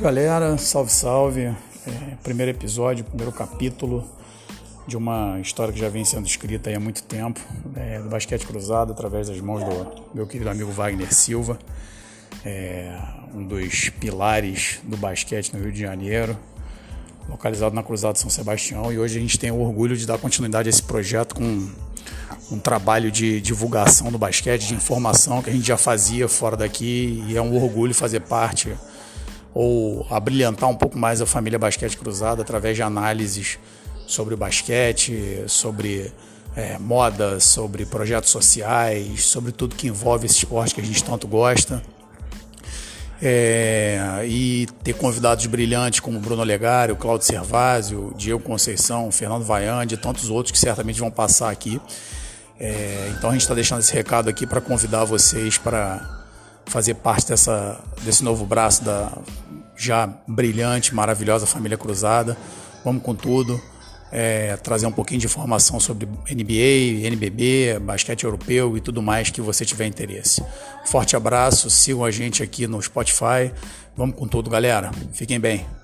galera, salve, salve. É, primeiro episódio, primeiro capítulo de uma história que já vem sendo escrita há muito tempo, é, do basquete cruzado, através das mãos do meu querido amigo Wagner Silva, é, um dos pilares do basquete no Rio de Janeiro, localizado na Cruzada São Sebastião. E hoje a gente tem o orgulho de dar continuidade a esse projeto com um trabalho de divulgação do basquete, de informação que a gente já fazia fora daqui e é um orgulho fazer parte ou abrilhantar um pouco mais a família Basquete Cruzada através de análises sobre o basquete, sobre é, moda, sobre projetos sociais, sobre tudo que envolve esse esporte que a gente tanto gosta. É, e ter convidados brilhantes como Bruno Legário, Claudio Servásio, Diego Conceição, Fernando Vaiande e tantos outros que certamente vão passar aqui. É, então a gente está deixando esse recado aqui para convidar vocês para fazer parte dessa, desse novo braço da já brilhante, maravilhosa família Cruzada. Vamos com tudo. É, trazer um pouquinho de informação sobre NBA, NBB, basquete europeu e tudo mais que você tiver interesse. Forte abraço, sigam a gente aqui no Spotify. Vamos com tudo, galera. Fiquem bem.